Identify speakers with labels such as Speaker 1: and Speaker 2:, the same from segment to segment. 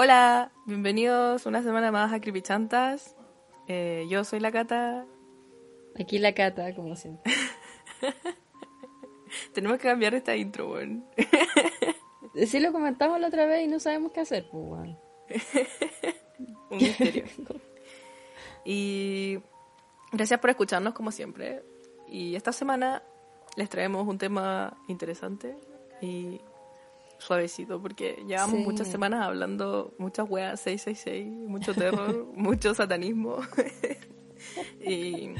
Speaker 1: Hola, bienvenidos una semana más a Creepy Chantas. Eh, yo soy la Cata.
Speaker 2: Aquí la Cata, como siempre.
Speaker 1: Tenemos que cambiar esta intro, weón.
Speaker 2: Sí lo comentamos la otra vez y no sabemos qué hacer, pues, weón.
Speaker 1: Un misterio. y gracias por escucharnos como siempre. Y esta semana les traemos un tema interesante y suavecito porque llevamos
Speaker 2: Sí.
Speaker 1: muchas semanas hablando muchas weas 666, mucho terror, mucho satanismo. y,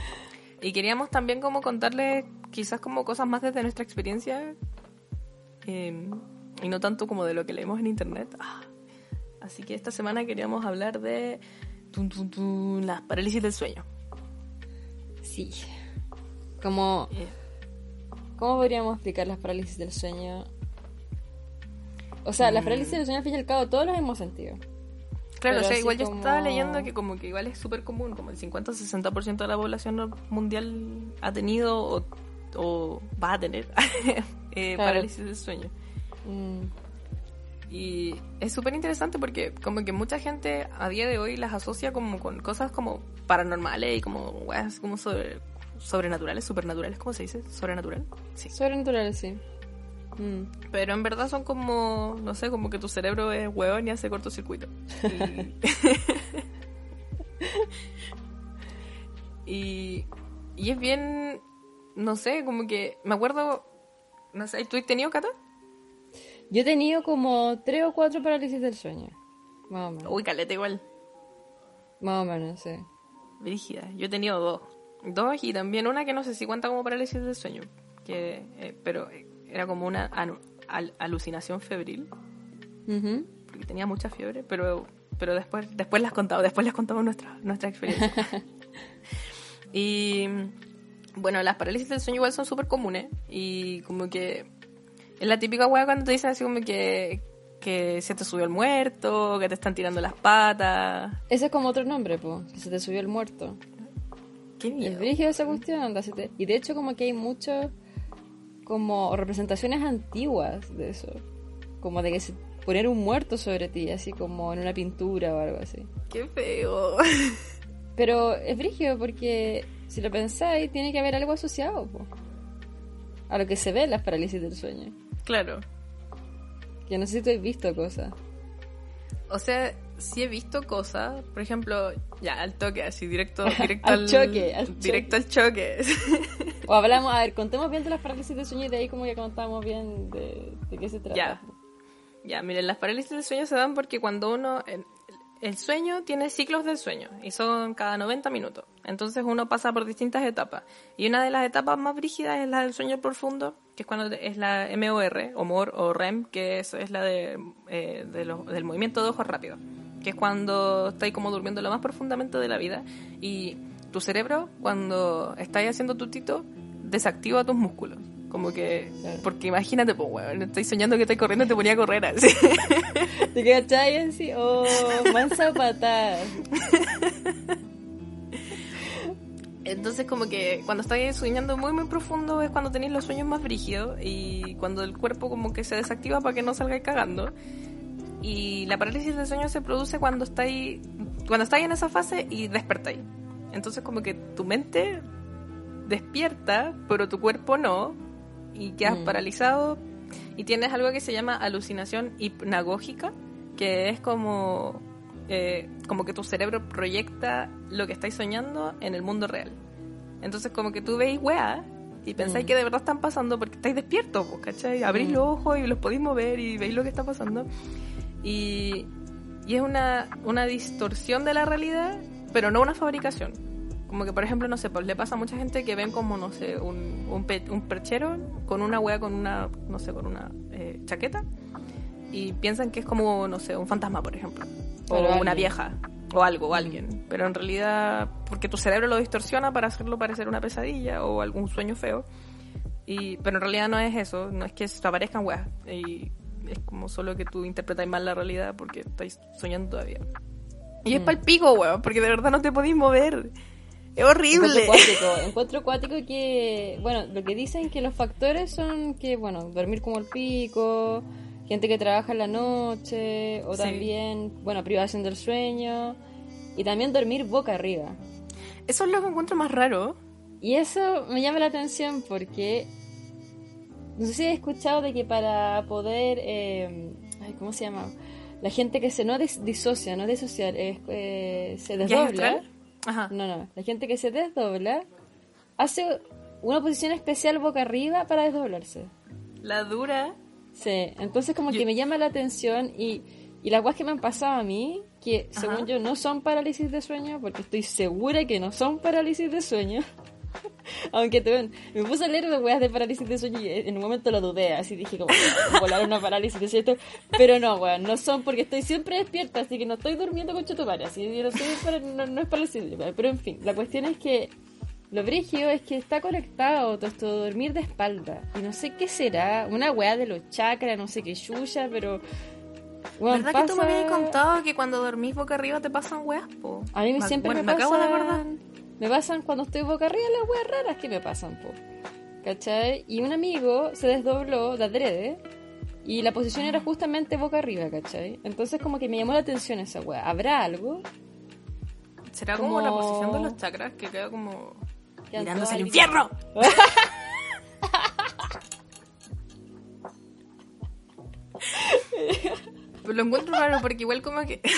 Speaker 1: y queríamos también como contarles quizás como cosas más desde nuestra experiencia eh, y no tanto como de lo que leemos en internet. Ah. Así que esta semana queríamos hablar de tun, tun, tun, las parálisis del sueño.
Speaker 2: Sí. Como,
Speaker 1: Eh,
Speaker 2: ¿Cómo podríamos explicar las parálisis del sueño? O sea, las parálisis del sueño, al fin y al cabo, todos las hemos sentido.
Speaker 1: Claro,
Speaker 2: Pero
Speaker 1: o sea, igual yo
Speaker 2: como-
Speaker 1: estaba leyendo que como que igual es súper común, como el 50-60% de la población mundial ha tenido o, o va a tener eh,
Speaker 2: Claro.
Speaker 1: parálisis del sueño.
Speaker 2: Mm,
Speaker 1: Y es súper interesante porque como que mucha gente a día de hoy las asocia como con cosas como paranormales y como weas como sobre, sobrenaturales, supernaturales, ¿cómo se dice? Sobrenatural. Sí.
Speaker 2: Sobrenatural, sí. Mm.
Speaker 1: Pero en verdad son como, no sé, como que tu cerebro es hueón y hace cortocircuito. Y, y, y es bien, no sé, como que me acuerdo, no sé, ¿tú has tenido cata?
Speaker 2: Yo he tenido como tres o cuatro parálisis del sueño. Más o menos.
Speaker 1: Uy, caleta igual,
Speaker 2: Más o menos, sí.
Speaker 1: brígida. Yo he tenido dos. Dos y también una que no sé si cuenta como parálisis del sueño, que, eh, pero eh, era como una al- alucinación febril.
Speaker 2: Ujú.
Speaker 1: porque tenía mucha fiebre, pero, pero después, después las contamos, después les contamos nuestra, nuestra experiencia. y bueno, las parálisis del sueño igual son súper comunes y como que es la típica weá cuando te dicen así como que, que se te subió el muerto, que te están tirando las patas.
Speaker 2: Ese es como otro nombre, pues. Que se te subió el muerto.
Speaker 1: Qué
Speaker 2: Es
Speaker 1: miedo.
Speaker 2: brígido esa cuestión, Y de hecho como que hay muchas como representaciones antiguas de eso. Como de que se poner un muerto sobre ti, así como en una pintura o algo así.
Speaker 1: Qué feo.
Speaker 2: Pero es brígido porque si lo pensáis, tiene que haber algo asociado po, a lo que se ve en las parálisis del sueño.
Speaker 1: claro.
Speaker 2: Que no sé si tú has visto cosas.
Speaker 1: O sea, sí he visto cosas, por ejemplo, ya al toque, así directo, directo
Speaker 2: Al choque, al
Speaker 1: directo al choque.
Speaker 2: O hablamos, a ver, contemos bien de las parálisis del sueño y de ahí como que contamos bien de, de qué se trata.
Speaker 1: Ya. Ya, miren, las parálisis del sueño se dan porque cuando uno... El, sueño tiene ciclos del sueño y son cada 90 minutos. Entonces uno pasa por distintas etapas. Y una de las etapas más brígidas es la del sueño profundo, que es cuando es la MOR, o MOR, o REM, que es, es la de, eh, de los- del movimiento de ojos rápido. Que es cuando estáis como durmiendo lo más profundamente de la vida. Y tu cerebro, cuando estáis haciendo tutito, desactiva tus músculos. Como que,
Speaker 2: Claro.
Speaker 1: porque imagínate, pues, weón, estáis soñando que estáis corriendo y te ponía a correr así.
Speaker 2: ¿Te cachai así? Oh, mansa patada.
Speaker 1: Entonces, como que cuando estáis soñando muy, muy profundo es cuando tenéis los sueños más brígidos y cuando el cuerpo como que se desactiva para que no salgáis cagando. Y la parálisis del sueño se produce cuando estáis, cuando estáis en esa fase y despertáis. Entonces, como que tu mente despierta, pero tu cuerpo no, y quedas
Speaker 2: Mm.
Speaker 1: paralizado y tienes algo que se llama alucinación hipnagógica, que es como, eh, como que tu cerebro proyecta lo que estáis soñando en el mundo real. Entonces como que tú veis weá y pensáis
Speaker 2: Mm.
Speaker 1: que de verdad están pasando porque estáis despiertos, pues, ¿cachai? Abrís
Speaker 2: Mm.
Speaker 1: los ojos y los podéis mover y veis lo que está pasando. Y, y es una, una distorsión de la realidad, pero no una fabricación. Como que, por ejemplo, no sé, pues le pasa a mucha gente que ven como, no sé, un, un, pe- un perchero con una wea, con una, no sé, con una eh, chaqueta y piensan que es como, no sé, un fantasma, por ejemplo. O
Speaker 2: Pero
Speaker 1: una
Speaker 2: alguien.
Speaker 1: vieja. O algo, o alguien. Pero en realidad, porque tu cerebro lo distorsiona para hacerlo parecer una pesadilla o algún sueño feo. Y, pero en realidad no es eso, no es que se aparezcan weas. Y es como solo que tú interpretáis mal la realidad porque estáis soñando todavía. Y es
Speaker 2: Mm.
Speaker 1: pa'l pico, weón, porque de verdad no te podéis mover. Es
Speaker 2: Encuentro
Speaker 1: horrible.
Speaker 2: cuático, encuentro cuático que, bueno, lo que dicen que los factores son que, bueno, dormir como el pico, gente que trabaja en la noche, o
Speaker 1: Sí.
Speaker 2: también, bueno, privación del sueño, y también dormir boca arriba.
Speaker 1: Eso es lo que encuentro más raro.
Speaker 2: Y eso me llama la atención porque no sé si has escuchado de que para poder, eh, ay, ¿cómo se llama? La gente que se no dis- disocia, no disociar, es, eh, se
Speaker 1: ¿Viaje
Speaker 2: desdobla.
Speaker 1: Ajá.
Speaker 2: No, no, la gente que se desdobla hace una posición especial boca arriba para desdoblarse.
Speaker 1: La dura.
Speaker 2: Sí, entonces como
Speaker 1: Yo-
Speaker 2: que me llama la atención y, y las guas que me han pasado a mí, que según yo no son parálisis de sueño, porque estoy segura que no son parálisis de sueño. Aunque te, me puse a leer de weas de parálisis de sueño y en un momento lo dudé, así dije como volar una parálisis de sueño, pero no, weón, no son porque estoy siempre despierta, así que no estoy durmiendo con chutumare, así yo no, soy para- no, no es parálisis, pero en fin, la cuestión es que lo brígido es que está conectado todo esto dormir de espalda. Y no sé qué será, una weá de los chakras, no sé qué yuya, pero. weón,
Speaker 1: ¿Verdad que tú me
Speaker 2: pasa-
Speaker 1: habías contado que cuando dormís boca arriba te pasan weas, po?
Speaker 2: A mí
Speaker 1: Me-
Speaker 2: siempre
Speaker 1: bueno,
Speaker 2: me,
Speaker 1: me acabo de acordar.
Speaker 2: Me pasan cuando estoy boca arriba las weas raras que me pasan, po. ¿Cachai? Y un amigo se desdobló de adrede. Y la posición era justamente boca arriba, ¿cachai? Entonces como que me llamó la atención esa wea. ¿Habrá algo?
Speaker 1: ¿Será como,
Speaker 2: Como-
Speaker 1: la posición de los chakras que queda como mirándose al infierno? Pero lo encuentro raro porque igual como que...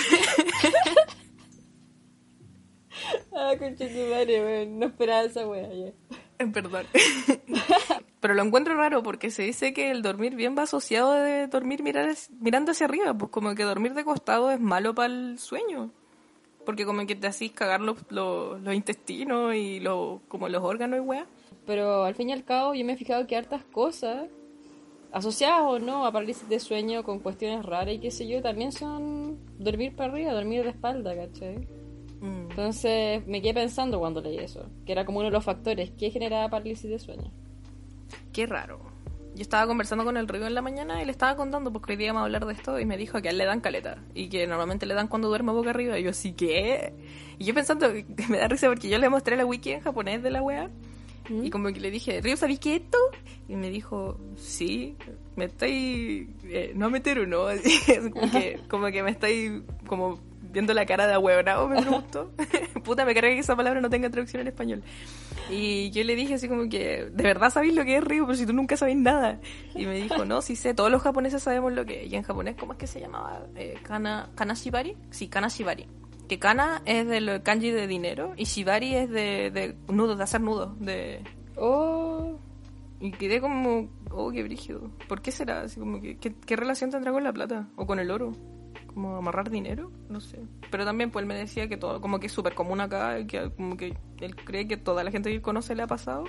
Speaker 2: Ah, concha tu madre, weón. No esperaba esa wea, ya.
Speaker 1: Perdón. Pero lo encuentro raro porque se dice que el dormir bien va asociado de dormir mirar, mirando hacia arriba. Pues como que dormir de costado es malo para el sueño. Porque como que te hacís cagar los, los, los intestinos y los, como los órganos y weá.
Speaker 2: Pero al fin y al cabo yo me he fijado que hartas cosas asociadas o no a parálisis de sueño con cuestiones raras y qué sé yo, también son dormir para arriba, dormir de espalda, ¿cachai?
Speaker 1: Mm.
Speaker 2: Entonces me quedé pensando cuando leí eso, que era como uno de los factores que generaba parálisis de sueño.
Speaker 1: Qué raro. Yo estaba conversando con el Río en la mañana y le estaba contando porque hoy día vamos a hablar de esto y me dijo que a él le dan caleta y que normalmente le dan cuando duerme boca arriba. Y yo, ¿sí qué? Y yo pensando, que me da risa porque yo le mostré la wiki en japonés de la wea
Speaker 2: ¿Mm?
Speaker 1: y como que le dije, Río, ¿sabéis qué es esto? Y me dijo, sí, me estáis, eh, no a meter o no, Así, es como, que, como que me estáis como viendo la cara de ahueonado, me preguntó. Puta, me carga que esa palabra no tenga traducción en español. Y yo le dije así como que, ¿de verdad sabéis lo que es Río? Pero si tú nunca sabéis nada. Y me dijo, no, sí sé, todos los japoneses sabemos lo que es. Y en japonés, ¿cómo es que se llamaba? Eh, kana, ¿Kanashibari? Sí, Kanashibari. Que kana es del kanji de dinero y shibari es de, de nudos, de hacer nudos. De...
Speaker 2: Oh,
Speaker 1: Y quedé como, oh, qué brígido. ¿Por qué será? Así como que, ¿qué, qué relación tendrá con la plata? ¿O con el oro? ¿Como amarrar dinero? No sé. Pero también, pues él me decía que todo, como que es súper común acá, que como que él cree que toda la gente que él conoce le ha pasado.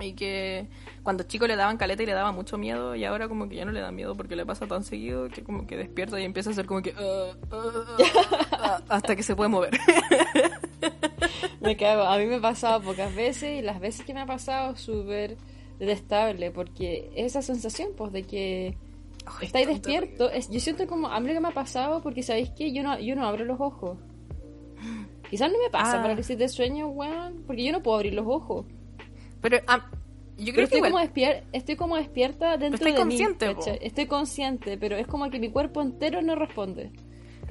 Speaker 1: Y que cuando chico le daban caleta y le daba mucho miedo, y ahora como que ya no le da miedo porque le pasa tan seguido que como que despierta y empieza a hacer como que... "Ah, ah, ah", hasta que se puede mover.
Speaker 2: me cago. A mí me ha pasado pocas veces y las veces que me ha pasado súper detestable porque esa sensación pues de que
Speaker 1: Ay,
Speaker 2: estáis despierto. Es, yo siento como a mí lo que me ha pasado porque sabéis que yo no, yo no abro los ojos. Quizás no me pasa
Speaker 1: Ah.
Speaker 2: parálisis de sueño, weón, porque yo no puedo abrir los ojos.
Speaker 1: Pero ah, yo
Speaker 2: Pero
Speaker 1: creo que
Speaker 2: estoy,
Speaker 1: igual...
Speaker 2: como despier- estoy como despierta dentro
Speaker 1: estoy
Speaker 2: de
Speaker 1: consciente,
Speaker 2: mí.
Speaker 1: po.
Speaker 2: ¿cachai? Estoy consciente, pero es como que mi cuerpo entero no responde.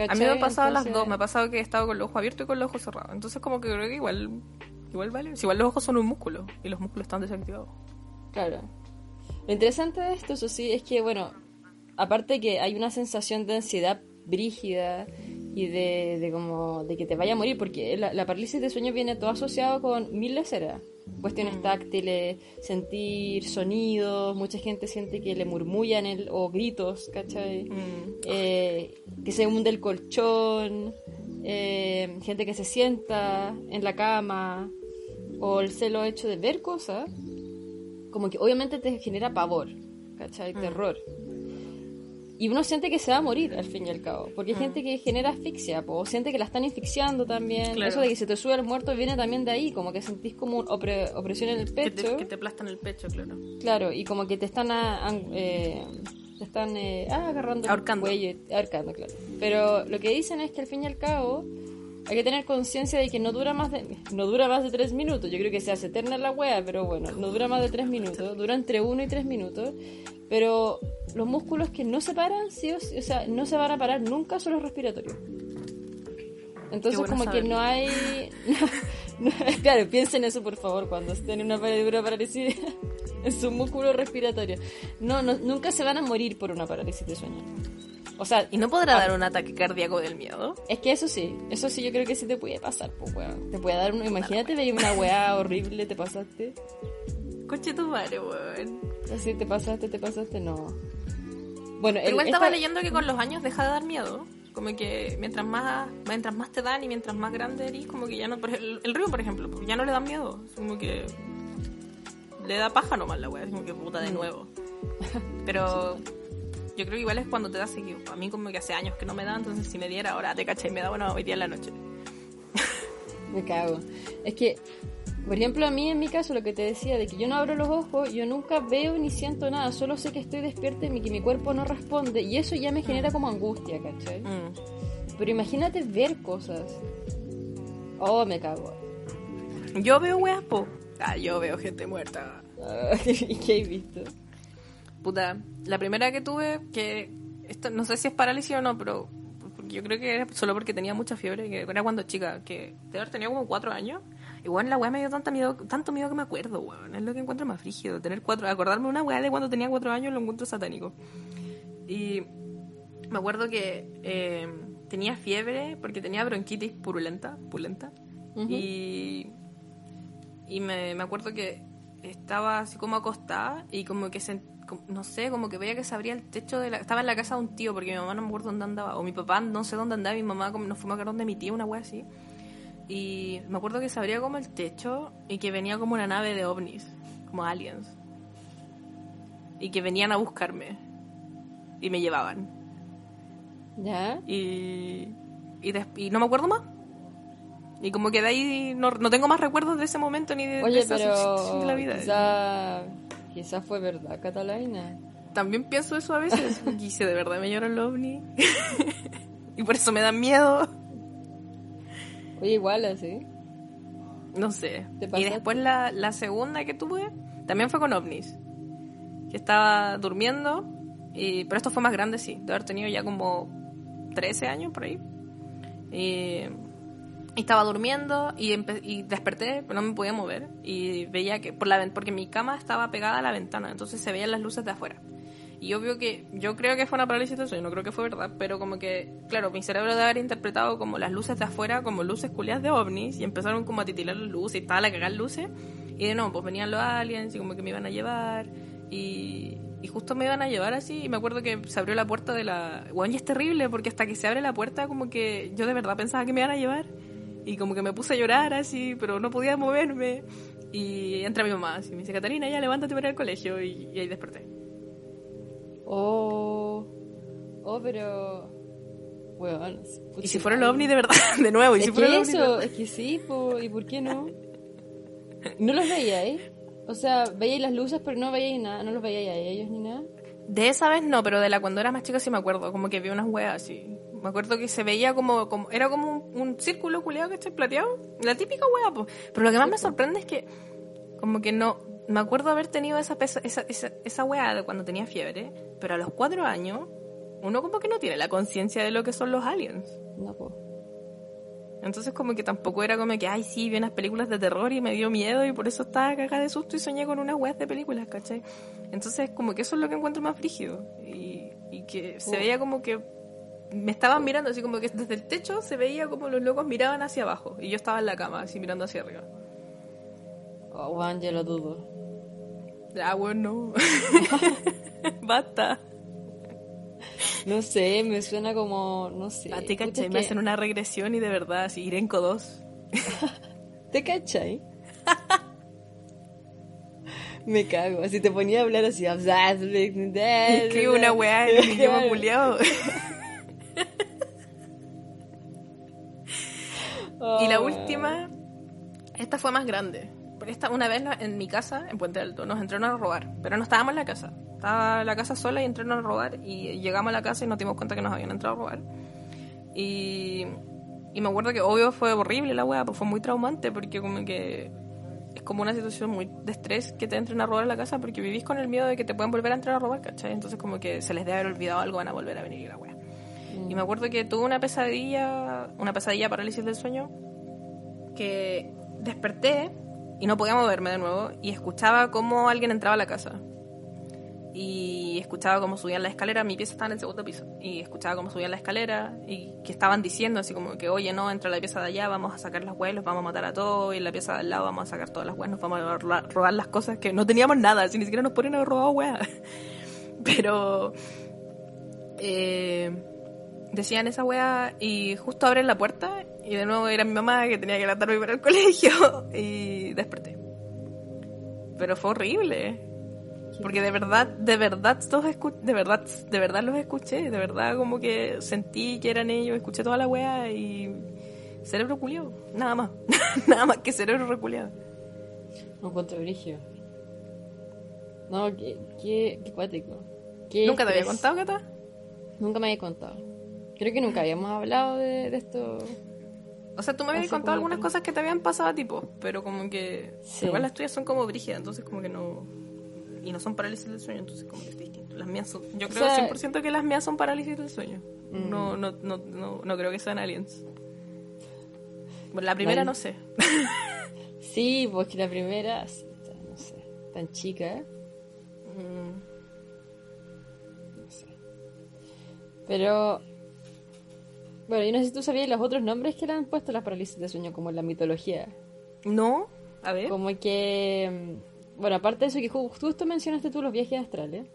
Speaker 1: A mí me ha pasado las dos, me ha pasado que he estado con los ojos abiertos y con los ojos cerrados. Entonces como que creo que igual, igual vale. Si igual los ojos son un músculo y los músculos están desactivados.
Speaker 2: Claro. Lo interesante de esto, eso sí, es que, bueno, aparte que hay una sensación de ansiedad brígida y de, de como de que te vaya a morir, porque la, la parálisis de sueño viene todo asociado con mil leceras. Cuestiones táctiles, sentir sonidos, mucha gente siente que le murmullan el, o gritos, ¿cachai?
Speaker 1: Mm.
Speaker 2: Eh, que se hunde el colchón, eh, gente que se sienta en la cama, o el celo hecho de ver cosas, como que obviamente te genera pavor, ¿cachai? Terror. Y uno siente que se va a morir al fin y al cabo, porque hay gente que genera asfixia, po, o siente que la están asfixiando también.
Speaker 1: Claro.
Speaker 2: Eso de que se te sube el muerto viene también de ahí, como que sentís como opre- opresión en el
Speaker 1: Que
Speaker 2: pecho.
Speaker 1: te, que te aplastan el pecho, claro.
Speaker 2: Claro, y como que te están a- an- eh, te están eh, ah, agarrando
Speaker 1: Ahorcando.
Speaker 2: el cuello, ahorcando, claro. Pero lo que dicen es que al fin y al cabo hay que tener conciencia de que no dura más de no dura más de tres minutos. Yo creo que se hace eterna la wea, pero bueno, no dura más de tres minutos. Dura entre uno y tres minutos. Pero los músculos que no se paran, sí o, sí, o sea, no se van a parar nunca son los respiratorios. Entonces
Speaker 1: bueno
Speaker 2: como que
Speaker 1: saberlo.
Speaker 2: no hay... no- claro, piensen eso por favor cuando estén en una par- una parálisis en su músculo respiratorio. No, no, nunca se van a morir por una parálisis de sueño. O sea,
Speaker 1: ¿Y no podrá dar un ataque cardíaco del miedo?
Speaker 2: es que eso sí, eso sí yo creo que sí te puede pasar, pues weón. Te puede dar un... Imagínate, veía una weá horrible, te pasaste.
Speaker 1: Coche tu madre, weón.
Speaker 2: Así te pasaste, te pasaste, no. Bueno,
Speaker 1: Pero
Speaker 2: el-
Speaker 1: igual
Speaker 2: esta-
Speaker 1: estaba leyendo que con los años deja de dar miedo. Como que mientras más mientras más te dan y mientras más grande eres, como que ya no... el, el río, por ejemplo, pues ya no le da miedo. Como que le da paja nomás la wea. Es como que puta de nuevo. Pero yo creo que igual es cuando te da seguido. A mí como que hace años que no me da, entonces si me diera ahora te caché y me da bueno hoy día en la noche.
Speaker 2: Me cago. Es que, por ejemplo, a mí en mi caso, lo que te decía, de que yo no abro los ojos, yo nunca veo ni siento nada, solo sé que estoy despierta y que mi cuerpo no responde, y eso ya me genera como angustia, ¿cachai?
Speaker 1: Mm.
Speaker 2: Pero imagínate ver cosas. Oh, me cago.
Speaker 1: Yo veo weas, po. Ah, yo veo gente muerta.
Speaker 2: ¿Y qué he visto?
Speaker 1: Puta, la primera que tuve, que esto no sé si es parálisis o no, pero yo creo que era solo porque tenía mucha fiebre, que era cuando chica, que de haber tenido como cuatro años. Y bueno, la weá me dio tanta miedo, tanto miedo que me acuerdo, weón. Es lo que encuentro más frígido. Tener cuatro, acordarme una weá de cuando tenía cuatro años lo encuentro satánico. Y me acuerdo que eh, tenía fiebre porque tenía bronquitis purulenta, pulenta. Y, y me, me acuerdo que estaba así como acostada y como que se, no sé, como que veía que se abría el techo de la... Estaba en la casa de un tío porque mi mamá no me acuerdo dónde andaba. O mi papá no sé dónde andaba, mi mamá como nos fuimos a quedar donde mi tía, una wea así. Y me acuerdo que se abría como el techo y que venía como una nave de ovnis, como aliens. Y que venían a buscarme. Y me llevaban.
Speaker 2: ¿Ya?
Speaker 1: Y, y, y no me acuerdo más. Y como que de ahí no, no tengo más recuerdos de ese momento ni de, de
Speaker 2: Oye,
Speaker 1: esa situación
Speaker 2: pero
Speaker 1: de la vida.
Speaker 2: quizá, quizá fue verdad, Catalina.
Speaker 1: También pienso eso a veces. Si de verdad me lloran los ovnis. y por eso me dan miedo.
Speaker 2: Oye, igual así.
Speaker 1: No sé.
Speaker 2: ¿Te
Speaker 1: Y después la, la segunda que tuve también fue con ovnis. Que estaba durmiendo. Y, pero esto fue más grande, sí. De haber tenido ya como 13 años por ahí. Y, y estaba durmiendo y, y desperté, pero no me podía mover. Y veía que, por la, porque mi cama estaba pegada a la ventana, entonces se veían las luces de afuera. Y obvio que, yo creo que fue una parálisis del sueño, no creo que fue verdad, pero como que, claro, mi cerebro debe haber interpretado como las luces de afuera como luces culiadas de ovnis y empezaron como a titilar las luces y estaba la cagar luces. Y de nuevo, pues venían los aliens y como que me iban a llevar. Y, y justo me iban a llevar así. Y me acuerdo que se abrió la puerta de la. Bueno, y es terrible porque hasta que se abre la puerta, como que yo de verdad pensaba que me iban a llevar. Y como que me puse a llorar así, pero no podía moverme. Y entra mi mamá así, me dice, Catalina, ya levántate para ir al colegio. Y, y ahí desperté.
Speaker 2: Oh. Oh, pero. Weón.
Speaker 1: Y si fuera el ovni de verdad, de nuevo. Y
Speaker 2: Es
Speaker 1: si fuera
Speaker 2: que
Speaker 1: de
Speaker 2: eso,
Speaker 1: verdad.
Speaker 2: es que sí, po, ¿y por qué no? No los veíais. O sea, veíais las luces, pero no veíais nada, no los veíais a ellos ni nada.
Speaker 1: De esa vez no, pero de la cuando era más chica sí me acuerdo, como que vi unas weas así. Me acuerdo que se veía como, como era como un, un círculo culeado que está plateado, la típica wea, pues. Pero lo que más me sorprende es que como que no, me acuerdo haber tenido esa pesa- esa, esa, esa wea de cuando tenía fiebre, pero a los cuatro años uno como que no tiene la conciencia de lo que son los aliens.
Speaker 2: No, po.
Speaker 1: Entonces como que tampoco era como que, ay, sí, vi unas películas de terror y me dio miedo y por eso estaba cagada de susto y soñé con unas weas de películas, ¿cachai? Entonces como que eso es lo que encuentro más frígido. Y, y que se
Speaker 2: Oh.
Speaker 1: veía como que me estaban mirando, así como que desde el techo se veía como los locos miraban hacia abajo y yo estaba en la cama, así mirando hacia arriba.
Speaker 2: Oh, Juan, yo lo dudo.
Speaker 1: Ah, bueno. Basta.
Speaker 2: No sé, me suena como, no sé.
Speaker 1: A ti,
Speaker 2: Puta,
Speaker 1: ¿cachai? Me
Speaker 2: que-
Speaker 1: hacen una regresión y de verdad, así, Irenco 2.
Speaker 2: ¿Te cachai? me cago, así te ponía a hablar así.
Speaker 1: Escribe una weá en un idioma
Speaker 2: Claro.
Speaker 1: culiado. Y la
Speaker 2: Oh,
Speaker 1: última, esta fue más grande. Pero esta, una vez en mi casa, en Puente Alto, nos entraron a robar. Pero no estábamos en la casa. Estaba la casa sola y entraron a robar. Y llegamos a la casa y nos dimos cuenta que nos habían entrado a robar. Y, Y me acuerdo que obvio fue horrible la weá, pues fue muy traumante porque como que es como una situación muy de estrés que te entren a robar a la casa porque vivís con el miedo de que te puedan volver a entrar a robar, ¿cachai? Entonces como que se les debe haber olvidado algo, van a volver a venir la weá. Y me acuerdo que tuve una pesadilla, una pesadilla parálisis del sueño, que desperté y no podía moverme de nuevo y escuchaba cómo alguien entraba a la casa. Y escuchaba cómo subían la escalera, mi pieza estaba en el segundo piso, y escuchaba cómo subían la escalera y que estaban diciendo así como que, oye, no, entra la pieza de allá, vamos a sacar las huevas, los vamos a matar a todos, y en la pieza de al lado vamos a sacar todas las huevas, nos vamos a robar, robar las cosas que no teníamos nada, si ni siquiera nos ponen a robado huevas. Pero... Eh, decían esa wea y justo abren la puerta y de nuevo era mi mamá que tenía que levantarme para el colegio y desperté. Pero fue horrible. Porque de verdad, de verdad, todos de verdad, de verdad los escuché, de verdad como que sentí que eran ellos, escuché toda la wea y cerebro culiado, nada más, nada más que cerebro reculeado.
Speaker 2: Un encuentro brigio. No, qué, qué, qué
Speaker 1: ¿Nunca te había contado, Cata?
Speaker 2: Nunca me había contado. Creo que nunca habíamos hablado de, esto.
Speaker 1: O sea, tú me habías contado algunas cosas que te habían pasado a tipo, pero como que igual las tuyas son como brígidas, entonces como que no y no son parálisis del sueño, entonces como que es distinto. Las mías son, yo creo 100% que las mías son parálisis del sueño. Mm. No, no, no, no, no creo que sean aliens. Bueno, la primera no sé.
Speaker 2: sí, porque la primera, no sé, tan chica. Mm. No sé. Pero bueno, yo no sé si tú sabías los otros nombres que le han puesto las parálisis de sueño, como en la mitología.
Speaker 1: No, a ver.
Speaker 2: Como que. Mm, bueno, aparte de eso que justo mencionaste tú los viajes astrales.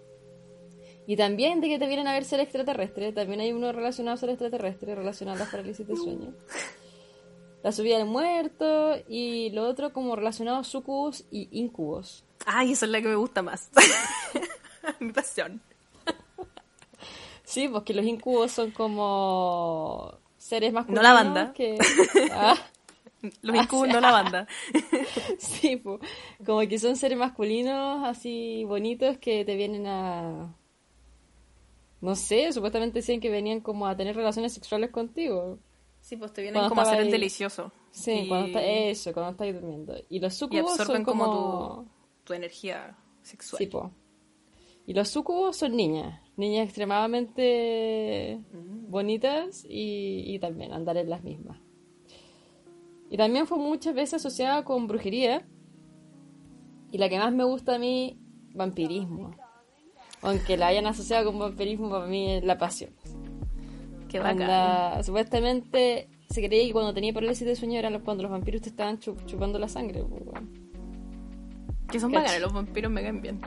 Speaker 2: Y también de que te vienen a ver ser extraterrestre. También hay uno relacionado a ser extraterrestre, relacionado a las parálisis de sueño. La subida del muerto y lo otro como relacionado a sucubos y incubos.
Speaker 1: Ay, esa es la que me gusta más. Mi pasión.
Speaker 2: Sí, porque los incubos son como seres masculinos.
Speaker 1: No la banda. Que... Ah. Los incubos, no la banda.
Speaker 2: sí, pues, como que son seres masculinos así bonitos que te vienen a... No sé, supuestamente decían que venían como a tener relaciones sexuales contigo.
Speaker 1: Sí, pues te vienen como a hacer el delicioso.
Speaker 2: Sí, cuando está, eso, cuando estás durmiendo. Y los sucubos son como,
Speaker 1: tu, tu, energía sexual.
Speaker 2: Sí, pues. Y los sucubos son niñas niñas extremadamente bonitas y, también andar en las mismas. Y también fue muchas veces asociada con brujería. Y la que más me gusta a mí, vampirismo. Aunque la hayan asociado con vampirismo, para mí es la pasión.
Speaker 1: Qué bacán.
Speaker 2: supuestamente se creía que cuando tenía parálisis de sueño era cuando los vampiros te estaban chupando la sangre. Pues,
Speaker 1: que son bacanes, los vampiros me caen bien.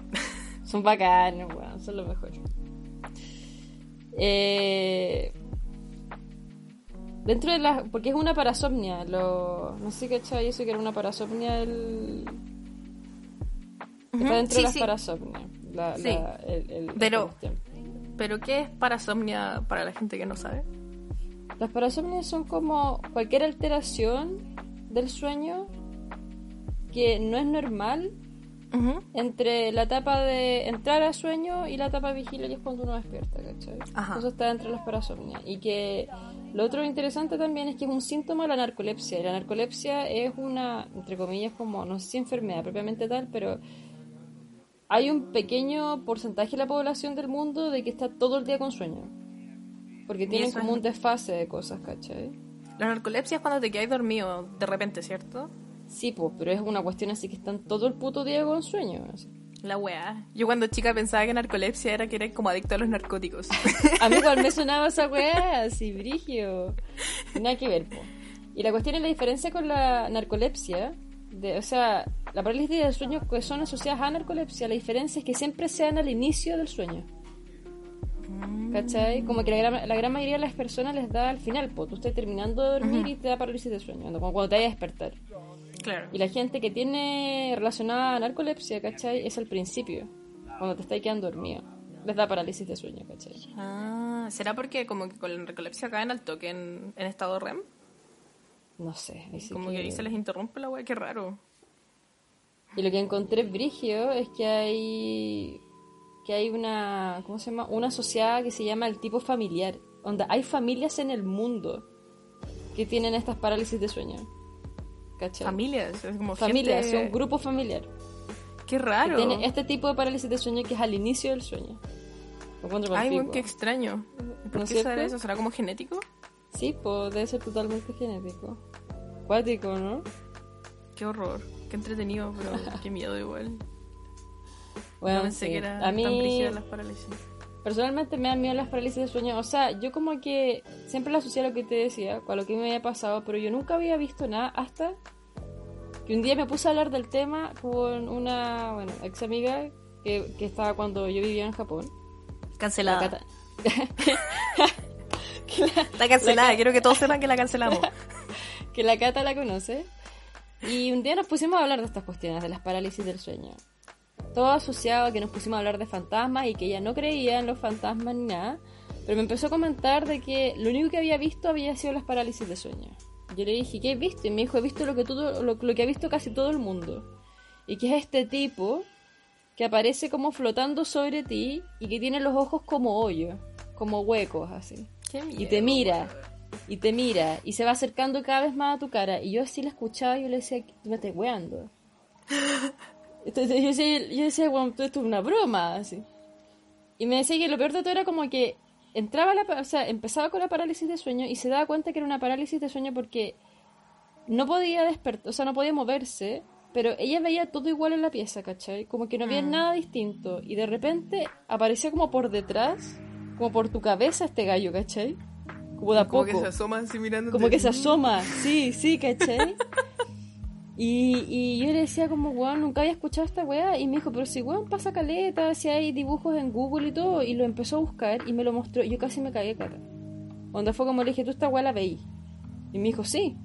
Speaker 2: Son bacanes, son los mejores. Eh, dentro de la. Porque es una parasomnia. Lo, no sé qué y eso que era una parasomnia. El, Está dentro de las parasomnias. La,
Speaker 1: pero, pero, ¿qué es parasomnia para la gente que no sabe?
Speaker 2: Las parasomnias son como cualquier alteración del sueño que no es normal entre la etapa de entrar a sueño y la etapa de vigilia, y es cuando uno despierta, ¿cachai? Eso está entre las parasomnias. Y que lo otro interesante también es que es un síntoma de la narcolepsia. Y la narcolepsia es una, entre comillas, como, no sé si enfermedad propiamente tal, pero hay un pequeño porcentaje de la población del mundo de que está todo el día con sueño. Porque tienen como un desfase de cosas, ¿cachai?
Speaker 1: La narcolepsia es cuando te quedas dormido de repente, ¿cierto?
Speaker 2: Sí, pues, pero es una cuestión así que están todo el puto día con sueño.
Speaker 1: La weá. Yo cuando chica pensaba que narcolepsia era que eres como adicto a los narcóticos.
Speaker 2: a mí igual me sonaba esa weá, así, brigio. Nada que ver, po. Y la cuestión es la diferencia con la narcolepsia. De, o sea, la parálisis del sueño que son asociadas a narcolepsia, la diferencia es que siempre sean al inicio del sueño. ¿Cachai? Como que la gran, la gran mayoría de las personas les da al final, po. Tú estás terminando de dormir y te da parálisis de sueño, como cuando te vayas a despertar. Y la gente que tiene relacionada a narcolepsia, ¿cachai? Es al principio, cuando te estás quedando dormido. Les da parálisis de sueño, ¿cachai?
Speaker 1: Ah, ¿será porque como que con la narcolepsia caen al toque en, en estado REM?
Speaker 2: No sé.
Speaker 1: como que... ahí se les interrumpe la weá, qué raro.
Speaker 2: Y lo que encontré brigio es que hay que hay una ¿cómo se llama? una sociedad que se llama el tipo familiar, donde hay familias en el mundo que tienen estas parálisis de sueño. ¿Cachai?
Speaker 1: Familias, es como
Speaker 2: Familias,
Speaker 1: gente-
Speaker 2: son grupos familiares.
Speaker 1: Qué raro.
Speaker 2: tiene este tipo de parálisis de sueño que es al inicio del sueño.
Speaker 1: Ay, bueno, qué extraño. ¿Por
Speaker 2: ¿No
Speaker 1: qué será eso? ¿Será como genético?
Speaker 2: Sí, pues debe ser totalmente genético. Cuático, ¿no?
Speaker 1: Qué horror. Qué entretenido, pero qué miedo igual.
Speaker 2: Bueno,
Speaker 1: no pensé
Speaker 2: sí.
Speaker 1: que era
Speaker 2: a
Speaker 1: tan
Speaker 2: mí
Speaker 1: las parálisis.
Speaker 2: Personalmente me dan miedo las parálisis de sueño. O sea, yo como que siempre la asocié a lo que te decía, con lo que me había pasado, pero yo nunca había visto nada hasta que un día me puse a hablar del tema con una, bueno, ex amiga que, que estaba cuando yo vivía en Japón. La
Speaker 1: Cancelada.
Speaker 2: Cata-
Speaker 1: Está cancelada. Quiero que todos sepan que la cancelamos.
Speaker 2: que la Cata la conoce. Y un día nos pusimos a hablar de estas cuestiones, de las parálisis del sueño. Todo asociado a que nos pusimos a hablar de fantasmas y que ella no creía en los fantasmas ni nada. Pero me empezó a comentar de que lo único que había visto había sido las parálisis de sueño. Yo le dije, ¿qué has visto? Y me dijo, he visto lo que, todo, lo, lo que ha visto casi todo el mundo. Y que es este tipo que aparece como flotando sobre ti y que tiene los ojos como hoyos, como huecos así
Speaker 1: Qué
Speaker 2: y te mira y te mira y se va acercando cada vez más a tu cara y yo así la escuchaba y yo le decía tú me estás weando entonces yo decía, yo decía bueno, esto es una broma así y me decía que lo peor de todo era como que entraba la o sea empezaba con la parálisis de sueño y se daba cuenta que era una parálisis de sueño porque no podía despertar o sea no podía moverse pero ella veía todo igual en la pieza ¿cachai? como que no había
Speaker 1: Mm.
Speaker 2: nada distinto y de repente aparecía como por detrás como por tu cabeza este gallo ¿cachai? como de a
Speaker 1: Como
Speaker 2: poco
Speaker 1: que se asoma así mirando.
Speaker 2: como que se asoma, sí, sí, ¿cachai? Y, y yo le decía como, weón, nunca había escuchado esta weá. Y me dijo, pero si weón pasa caleta, si hay dibujos en Google y todo. Y lo empezó a buscar y me lo mostró. Yo casi me cagué, cara. Cuando fue como le dije, tú esta weá la veí. Y me dijo, sí.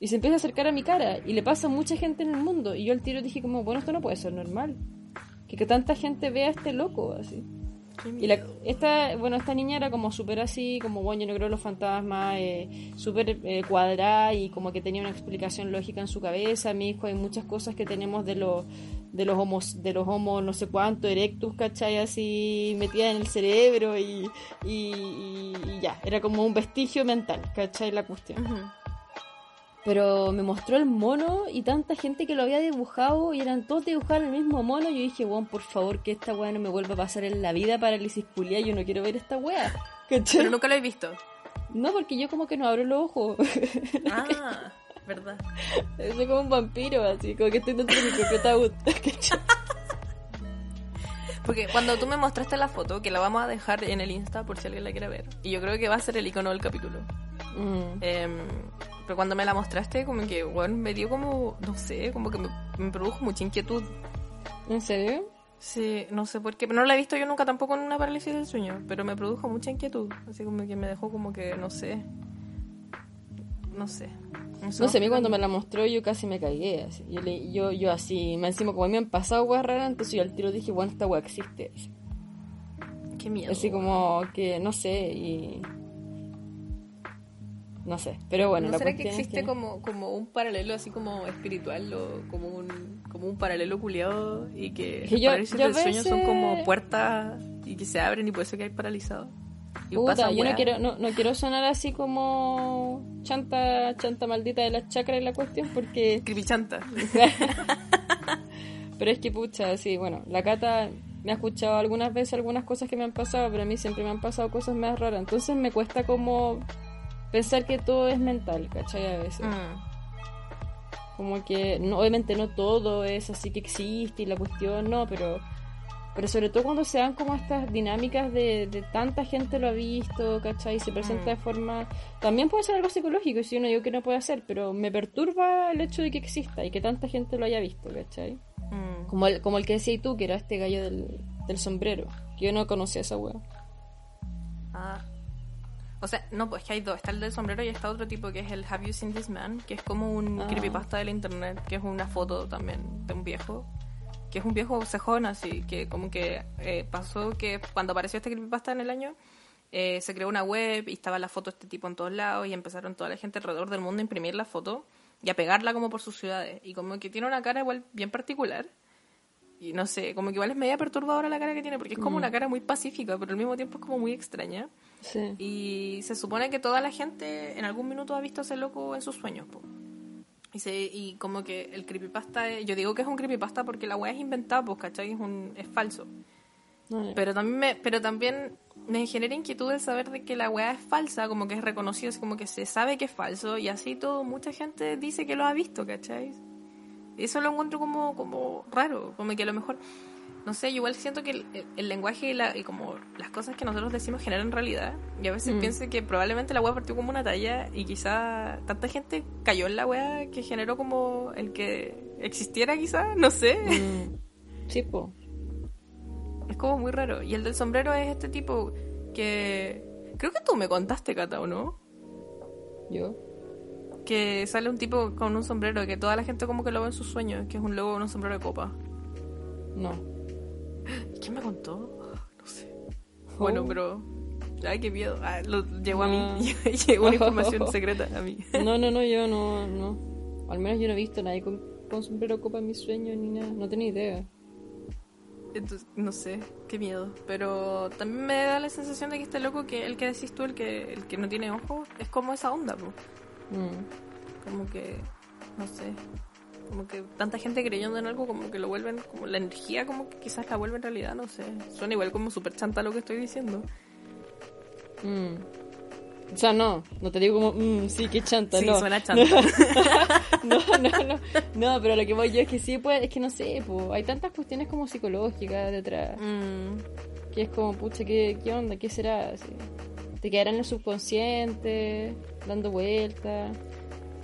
Speaker 2: Y se empieza a acercar a mi cara. Y le pasa a mucha gente en el mundo. Y yo al tiro dije como, bueno, esto no puede ser normal. Que, que tanta gente vea a este loco así. Y la, esta, bueno, esta niña era como súper así, como bueno, yo no creo en los fantasmas, eh, súper eh, cuadrada y como que tenía una explicación lógica en su cabeza. Mi hijo, hay muchas cosas que tenemos de los de los homos, de los homos no sé cuánto, erectus, ¿cachai? Así metidas en el cerebro y, y, y- y ya, era como un vestigio mental, ¿cachai? La cuestión. Pero me mostró el mono y tanta gente que lo había dibujado y eran todos dibujados el mismo mono. Yo dije, weón, por favor, que esta weá no me vuelva a pasar en la vida parálisis culia. Yo no quiero ver esta weá. ¿Cachai?
Speaker 1: Pero nunca lo he visto.
Speaker 2: No, porque yo como que no abro los ojos.
Speaker 1: Ah, verdad.
Speaker 2: Soy como un vampiro, así, como que estoy dentro de mi propio. ¿cachai?
Speaker 1: Porque cuando tú me mostraste la foto, que la vamos a dejar en el Insta por si alguien la quiere ver, y yo creo que va a ser el icono del capítulo.
Speaker 2: Mm.
Speaker 1: Em, pero cuando me la mostraste, como que, bueno, me dio como, no sé, como que me, me produjo mucha inquietud.
Speaker 2: ¿En serio?
Speaker 1: Sí, no sé por qué, pero no la he visto yo nunca tampoco en una parálisis del sueño, pero me produjo mucha inquietud, así como que me dejó como que, no sé, no sé.
Speaker 2: No sé, a mí cuando me la mostró yo casi me cagué. Así. Yo, le- yo, yo así, me encima como a mí me han pasado weas raras, entonces yo al tiro dije, bueno, esta wea existe. así.
Speaker 1: Qué miedo.
Speaker 2: Así como que, no sé, y... No sé, pero bueno,
Speaker 1: ¿No
Speaker 2: la
Speaker 1: será que
Speaker 2: cuestión es
Speaker 1: existe como, como un paralelo así como espiritual o como un, como un paralelo culiado y que
Speaker 2: Que yo-
Speaker 1: parálisis
Speaker 2: a
Speaker 1: del sueño son
Speaker 2: veces-
Speaker 1: como puertas y que se abren y por eso que hay paralizado? Y
Speaker 2: Puta, yo no quiero, no, no quiero sonar así como chanta, chanta maldita de las chakras y la cuestión, porque...
Speaker 1: Creepychanta.
Speaker 2: pero es que, pucha, sí, bueno, la Cata me ha escuchado algunas veces algunas cosas que me han pasado, pero a mí siempre me han pasado cosas más raras, entonces me cuesta como pensar que todo es mental, ¿cachai? A veces.
Speaker 1: Mm.
Speaker 2: Como que, no, obviamente no todo es así que existe y la cuestión no, pero pero sobre todo cuando se dan como estas dinámicas de, de tanta gente lo ha visto, ¿cachai? Y se presenta
Speaker 1: Mm.
Speaker 2: de forma... También puede ser algo psicológico, si uno yo que no puede hacer, pero me perturba el hecho de que exista y que tanta gente lo haya visto, ¿cachai?
Speaker 1: Mm.
Speaker 2: Como el, como el que decías tú, que era este gallo del, del sombrero, que yo no conocía esa wea.
Speaker 1: Ah. O sea, no, pues que hay dos. Está el del sombrero y está otro tipo que es el Have You Seen This Man, que es como un
Speaker 2: Ah.
Speaker 1: creepypasta de la internet, que es una foto también de un viejo, que es un viejo cejón así, que como que eh, pasó que cuando apareció este creepypasta en el año, eh, se creó una web y estaba la foto de este tipo en todos lados y empezaron toda la gente alrededor del mundo a imprimir la foto y a pegarla como por sus ciudades. Y como que tiene una cara igual bien particular. Y no sé, como que igual es media perturbadora la cara que tiene, porque es como
Speaker 2: Mm.
Speaker 1: una cara muy pacífica, pero al mismo tiempo es como muy extraña.
Speaker 2: Sí.
Speaker 1: Y se supone que toda la gente en algún minuto ha visto a ese loco en sus sueños, po. Y, se, y como que el creepypasta, es- yo digo que es un creepypasta porque la weá es inventada, pues, ¿cachai? Es, un, es falso.
Speaker 2: No, no.
Speaker 1: Pero también, me, pero también me genera inquietud el saber de que la weá es falsa, como que es reconocido, así como que se sabe que es falso, y así todo, mucha gente dice que lo ha visto, ¿cachai? Eso lo encuentro como, como raro, como que a lo mejor, no sé, yo igual siento que el, el- el lenguaje y, la, y como las cosas que nosotros decimos generan realidad, y a veces
Speaker 2: Mm.
Speaker 1: pienso que probablemente la weá partió como una talla, y quizá tanta gente cayó en la weá que generó como el que existiera quizá, no sé.
Speaker 2: Mm. Sí, po.
Speaker 1: Es como muy raro. Y el del sombrero es este tipo que... Creo que tú me contaste, Cata, ¿o no?
Speaker 2: Yo.
Speaker 1: Que sale un tipo con un sombrero que toda la gente como que lo ve en sus sueños, que es un lobo con un sombrero de copa.
Speaker 2: No.
Speaker 1: ¿Quién me contó? No sé. Bueno,
Speaker 2: Oh.
Speaker 1: pero... Ay, qué miedo. Ah, lo llegó a
Speaker 2: No.
Speaker 1: mí. llegó una información secreta a mí.
Speaker 2: No, no, no, yo no, no. Al menos yo no he visto a nadie con, con sombrero copa en mis sueños ni nada. No tenía idea.
Speaker 1: Entonces, no sé, qué miedo. Pero también me da la sensación de que este loco, que el que decís tú, el que, el que no tiene ojos, es como esa onda, pues.
Speaker 2: Mm.
Speaker 1: como que no sé como que tanta gente creyendo en algo como que lo vuelven como la energía como que quizás la vuelven realidad no sé suena igual como súper chanta lo que estoy diciendo
Speaker 2: Mm. O sea, no, no te digo como, mm, sí, qué chanta,
Speaker 1: sí
Speaker 2: no.
Speaker 1: suena chanta
Speaker 2: No, no, no, no, pero lo que voy yo es que sí, pues, es que no sé, pues, hay tantas cuestiones como psicológicas detrás,
Speaker 1: Mm,
Speaker 2: que es como, pucha, ¿qué, qué onda? ¿Qué será? Te quedará en el subconsciente, dando vueltas.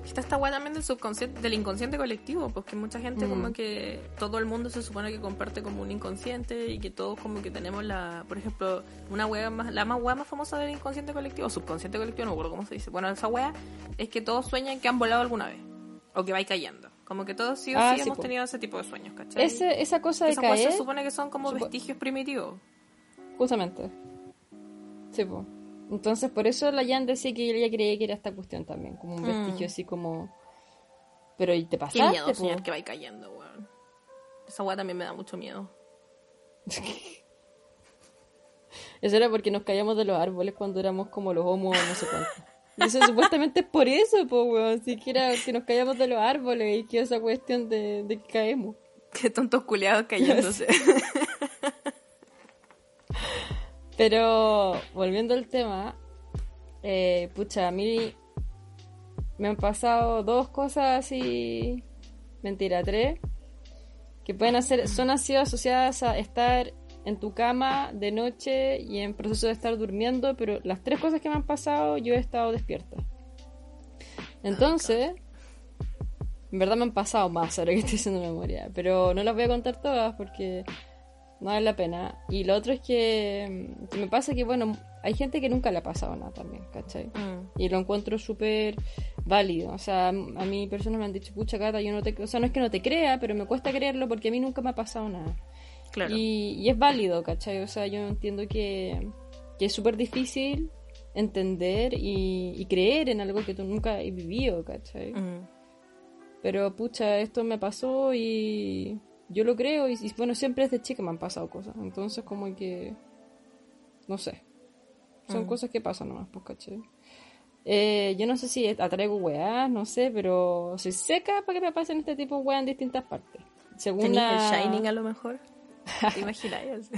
Speaker 1: está esta weá también del subconsciente del inconsciente colectivo porque mucha gente
Speaker 2: Mm.
Speaker 1: como que todo el mundo se supone que comparte como un inconsciente y que todos como que tenemos la por ejemplo una weá más la más weá más famosa del inconsciente colectivo o subconsciente colectivo no me acuerdo cómo se dice bueno esa weá es que todos sueñan que han volado alguna vez o que vais cayendo como que todos sí o
Speaker 2: Ah,
Speaker 1: sí,
Speaker 2: sí,
Speaker 1: hemos
Speaker 2: po.
Speaker 1: tenido ese tipo de sueños ¿cachai?
Speaker 2: Ese, esa cosa de
Speaker 1: Esas
Speaker 2: caer,
Speaker 1: se supone que son como
Speaker 2: Supo-
Speaker 1: vestigios primitivos.
Speaker 2: justamente. Sí, pues. Entonces, por eso la Jan decía que ella creía que era esta cuestión también, como un
Speaker 1: Mm.
Speaker 2: vestigio así como... Pero ¿y te
Speaker 1: Qué
Speaker 2: pasaste,
Speaker 1: miedo
Speaker 2: po?
Speaker 1: soñar que vais cayendo, weón. Esa weá también me da mucho miedo.
Speaker 2: Eso era porque nos caíamos de los árboles cuando éramos como los homos, no sé cuánto. Y eso supuestamente es por eso, pues, weón. Si que era que nos caíamos de los árboles y que esa cuestión de, de que caemos.
Speaker 1: Qué tontos culeados cayéndose.
Speaker 2: Pero, volviendo al tema, eh, pucha, a mí me han pasado dos cosas así, mentira, tres, que pueden hacer, son así asociadas a estar en tu cama de noche y en proceso de estar durmiendo, pero las tres cosas que me han pasado yo he estado despierta. Entonces, en verdad me han pasado más ahora que estoy haciendo memoria, pero no las voy a contar todas porque no vale la pena. Y lo otro es que, mm, que me pasa que, bueno, hay gente que nunca le ha pasado nada también, ¿cachai?
Speaker 1: Mm.
Speaker 2: Y lo encuentro súper válido. O sea, a mí personas me han dicho, pucha, Cata, yo no te... O sea, no es que no te crea, pero me cuesta creerlo porque a mí nunca me ha pasado nada.
Speaker 1: Claro.
Speaker 2: Y, y es válido, ¿cachai? O sea, yo entiendo que, que es súper difícil entender y, y creer en algo que tú nunca has vivido, ¿cachai?
Speaker 1: Mm.
Speaker 2: Pero pucha, esto me pasó y yo lo creo y, y, bueno, siempre desde chica me han pasado cosas. Entonces como que... No sé. Son
Speaker 1: Mm.
Speaker 2: cosas que pasan nomás, pues, ¿cachai? Eh, yo no sé si atraigo weas, no sé, pero soy seca para que me pasen este tipo de weas en distintas partes. Según
Speaker 1: ¿Tenías
Speaker 2: la-
Speaker 1: el Shining a lo mejor? ¿Te imagináis?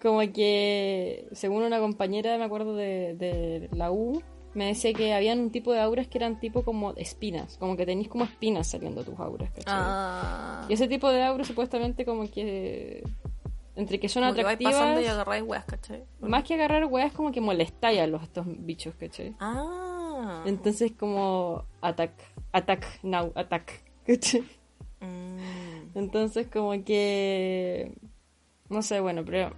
Speaker 2: Como que, según una compañera, me acuerdo de, de la U, me decía que habían un tipo de auras que eran tipo como espinas, como que tenéis como espinas saliendo tus auras, ¿cachai?
Speaker 1: Ah.
Speaker 2: Y ese tipo de auras supuestamente como que, entre que son
Speaker 1: Como que
Speaker 2: atractivas,
Speaker 1: pasando y agarráis weas, ¿cachai?
Speaker 2: más que agarrar weas como que molestáis a los, estos bichos, ¿cachai?
Speaker 1: Ah.
Speaker 2: Entonces como attack, attack, now, attack, ¿cachai?
Speaker 1: Mm.
Speaker 2: Entonces como que... No sé, bueno, pero...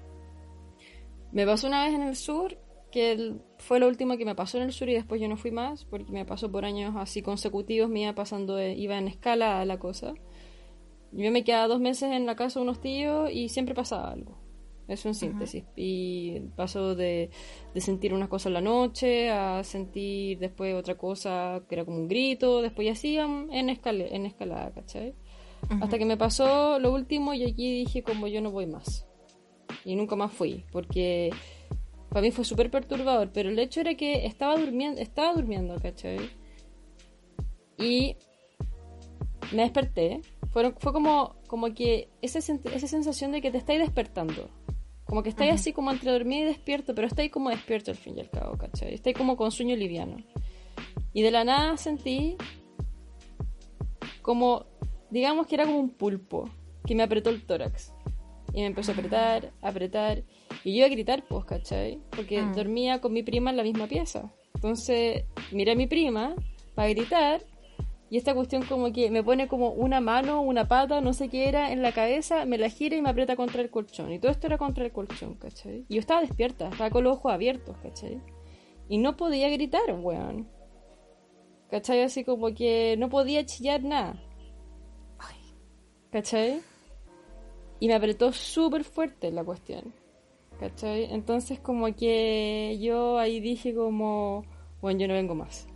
Speaker 2: Me pasó una vez en el sur, que el- fue lo último que me pasó en el sur y después yo no fui más, porque me pasó por años así consecutivos, me iba pasando, de- iba en escala a la cosa. Yo me quedaba dos meses en la casa de unos tíos y siempre pasaba algo. Eso en síntesis. Y pasó de, de sentir una cosa en la noche a sentir después otra cosa que era como un grito, después y así en, escala, en escalada, ¿cachai? Hasta que me pasó lo último y aquí dije como yo no voy más. Y nunca más fui, porque para mí fue súper perturbador, pero el hecho era que estaba durmiendo, estaba durmiendo, ¿cachai? Y me desperté. Fue, fue como, como que esa, esa sensación de que te estáis despertando. Como que estáis así como entre dormido y despierto, pero estáis como despierto al fin y al cabo, ¿cachai? Estáis como con sueño liviano. Y de la nada sentí como, digamos que era como un pulpo que me apretó el tórax. Y me empezó a apretar, a apretar. Y yo iba a gritar, pues, ¿cachai? Porque
Speaker 1: Mm.
Speaker 2: dormía con mi prima en la misma pieza. Entonces, miré a mi prima para gritar. Y esta cuestión como que me pone como una mano, una pata, no sé qué era, en la cabeza, me la gira y me aprieta contra el colchón. Y todo esto era contra el colchón, ¿cachai? Y yo estaba despierta, estaba con los ojos abiertos, ¿cachai? Y no podía gritar, weón. ¿Cachai? Así como que no podía chillar nada. ¿Cachai? Y me apretó súper fuerte la cuestión. ¿Cachai? Entonces como que yo ahí dije como, bueno, yo no vengo más.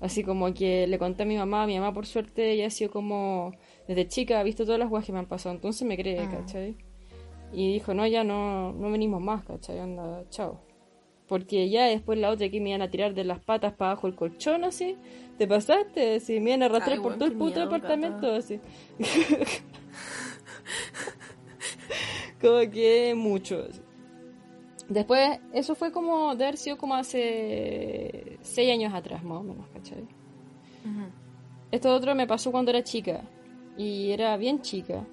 Speaker 2: Así como que le conté a mi mamá, mi mamá por suerte ella ha sido como, desde chica ha visto todas las cosas que me han pasado, entonces me cree,
Speaker 1: Ah.
Speaker 2: ¿cachai? Y dijo, no, ya no, no venimos más, ¿cachai? Anda, chao. Porque ya después la otra que me iban a tirar de las patas para abajo el colchón, así. ¿Te pasaste? Así, me iban a arrastrar
Speaker 1: Ay,
Speaker 2: por todo el puto
Speaker 1: miedo,
Speaker 2: departamento,
Speaker 1: gata.
Speaker 2: así. como que mucho. así. Después, eso fue como, de haber sido como hace seis años atrás, más o menos, ¿cachai?
Speaker 1: Ujú.
Speaker 2: Esto otro me pasó cuando era chica. Y era bien chica.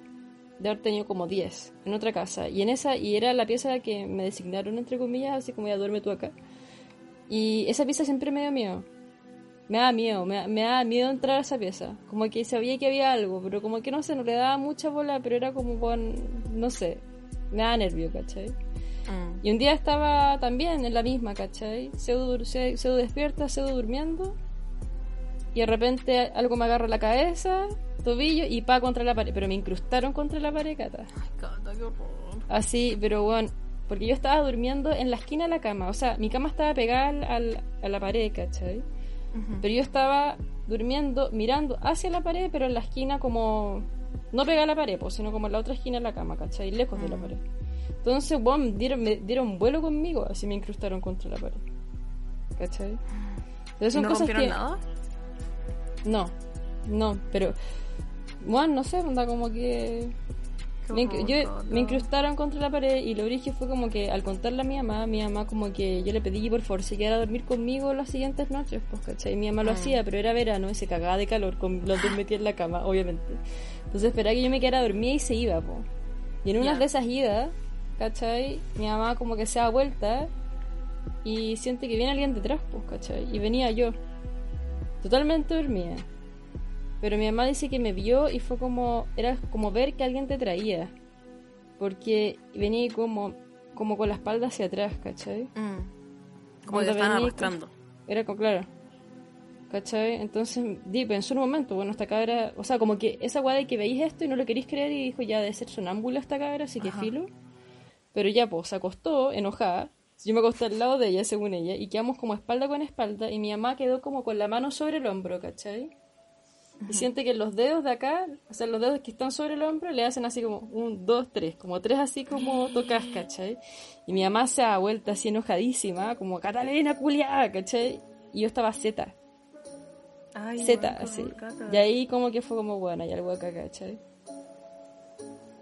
Speaker 2: De haber tenido como 10 en otra casa. Y en esa, y era la pieza que me designaron entre comillas, así como ya duerme tú acá. Y esa pieza siempre me dio miedo. Me daba miedo, me, me daba miedo entrar a esa pieza. Como que sabía que había algo, pero como que no sé, no le daba mucha bola, pero era como con, no sé, me daba nervio, ¿cachai? Y un día estaba también en la misma, ¿cachai? Pseudo, despierta, pseudo durmiendo. Y de repente algo me agarra la cabeza, tobillo y pa contra la pared. Pero me incrustaron contra la pared, cata.
Speaker 1: Ay, Cata, qué horror.
Speaker 2: Así, pero bueno, porque yo estaba durmiendo en la esquina de la cama. O sea, mi cama estaba pegada al- a la pared, ¿cachai? Pero yo estaba durmiendo, mirando hacia la pared, pero en la esquina como... No pegada a la pared, pues, sino como en la otra esquina de la cama, ¿cachai? Lejos de la
Speaker 1: Mm.
Speaker 2: pared. Entonces, bueno, dieron, me dieron vuelo conmigo, así me incrustaron contra la pared. ¿Cachai? Entonces son
Speaker 1: ¿No
Speaker 2: cosas que...
Speaker 1: nada?
Speaker 2: No, no, pero... Bueno, no sé, onda como que... Me, yo- me incrustaron contra la pared y lo origen fue como que al contarle a mi mamá, mi mamá como que yo le pedí que por favor se quedara a dormir conmigo las siguientes noches, pues, ¿cachai? Mi mamá lo
Speaker 1: Mm.
Speaker 2: hacía, pero era verano y se cagaba de calor con los dos metidos en la cama, obviamente. Entonces esperaba que yo me quedara dormida y se iba, pues. Y en una
Speaker 1: Ya.
Speaker 2: de esas idas, ¿cachai? Mi mamá como que se da vuelta y siente que viene alguien detrás, pues, ¿cachai? Y venía yo, totalmente dormida. Pero mi mamá dice que me vio y fue como, era como ver que alguien te traía. Porque venía como, como con la espalda hacia atrás, ¿cachai?
Speaker 1: Mm. Como te
Speaker 2: venía
Speaker 1: arrastrando.
Speaker 2: Era como, claro. ¿Cachai? Entonces, di, pensó en un momento, bueno, esta cabra, o sea, como que esa guada de que veis esto y no lo queréis creer y dijo, ya, debe ser sonámbula esta cabra, así que filo. Pero ya, pues, se acostó, enojada. Yo me acosté al lado de ella, según ella, y quedamos como espalda con espalda, y mi mamá quedó como con la mano sobre el hombro, ¿cachai? Y siente que los dedos de acá, o sea, los dedos que están sobre el hombro, le hacen así como un, dos, tres, como tres así como tocas, ¿cachai? Y mi mamá se da vuelta así enojadísima, como Catalina culiada, ¿cachai? Y yo estaba zeta,
Speaker 1: Ay,
Speaker 2: así. Y ahí como que fue como, bueno, hay algo acá, ¿cachai?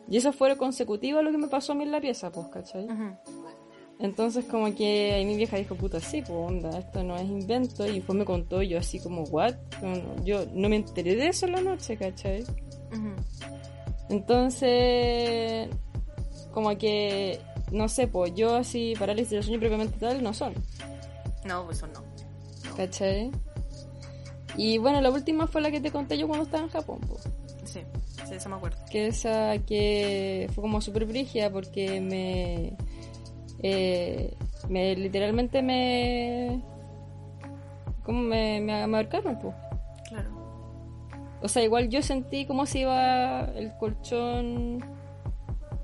Speaker 2: Y eso fue consecutivo a lo que me pasó a mí en la pieza, pues, ¿cachai?
Speaker 1: Ujú.
Speaker 2: Entonces como que ahí mi vieja dijo, puta, sí, pues onda, esto no es invento. Y después me contó yo así como, what? Yo no me enteré de eso en la noche, ¿cachai? Entonces, como que, no sé, pues yo así, parálisis del sueño propiamente tal, no son,
Speaker 1: No, pues eso no.
Speaker 2: ¿cachai? Y bueno, la última fue la que te conté yo cuando estaba en Japón, pues.
Speaker 1: Sí, sí, eso me acuerdo.
Speaker 2: que esa que fue como súper brígida porque me, eh, me literalmente me como me, me, me ahorcaron pues
Speaker 1: Claro.
Speaker 2: o sea igual yo sentí como se iba el colchón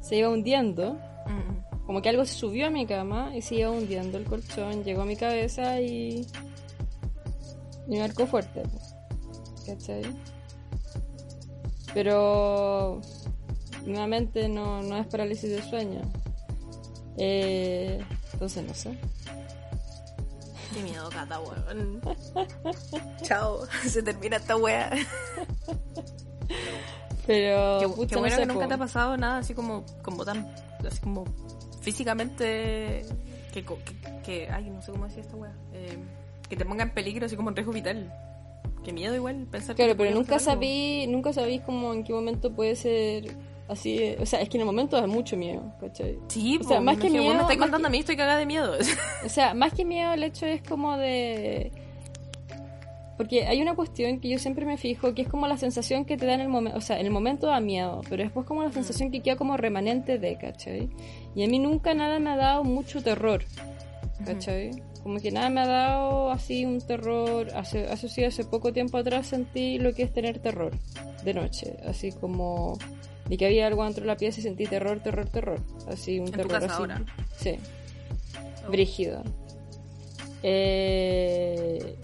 Speaker 2: se iba hundiendo
Speaker 1: Mm,
Speaker 2: como que algo se subió a mi cama y se iba hundiendo el colchón llegó a mi cabeza y y me marcó fuerte pues. ¿cachai? Pero nuevamente no, no es parálisis de sueño. Eh, entonces no sé.
Speaker 1: Qué miedo, Cata, weón. Chao, se termina esta wea.
Speaker 2: Pero
Speaker 1: Qué,
Speaker 2: pucha,
Speaker 1: qué
Speaker 2: no
Speaker 1: bueno
Speaker 2: sé,
Speaker 1: que nunca
Speaker 2: po.
Speaker 1: te ha pasado nada así como, como tan, así como físicamente, que, que, que- ay, no sé cómo decir esta wea, eh, que te ponga en peligro así como en riesgo vital. Qué miedo igual pensar que
Speaker 2: Claro, pero nunca
Speaker 1: algo.
Speaker 2: sabí, nunca sabí como en qué momento puede ser así. O sea, es que en el momento da mucho miedo, ¿cachai?
Speaker 1: Sí,
Speaker 2: O sea, más que
Speaker 1: vos
Speaker 2: miedo,
Speaker 1: me estáis contando
Speaker 2: que-
Speaker 1: a mí, estoy cagada de miedo.
Speaker 2: O sea, más que miedo, el hecho es como de. Porque hay una cuestión que yo siempre me fijo, que es como la sensación que te da en el momento, o sea, en el momento da miedo, pero después como la sensación que queda como remanente de, ¿cachai? Y a mí nunca nada me ha dado mucho terror, ¿cachai? Como que nada me ha dado así un terror, hace, hace, sí, hace poco tiempo atrás sentí lo que es tener terror de noche, así como de que había algo dentro de la pieza y sentí terror, terror, terror, así un
Speaker 1: ¿En tu
Speaker 2: terror
Speaker 1: casa
Speaker 2: así.
Speaker 1: ahora?
Speaker 2: Sí
Speaker 1: Oh.
Speaker 2: brígido. Eh,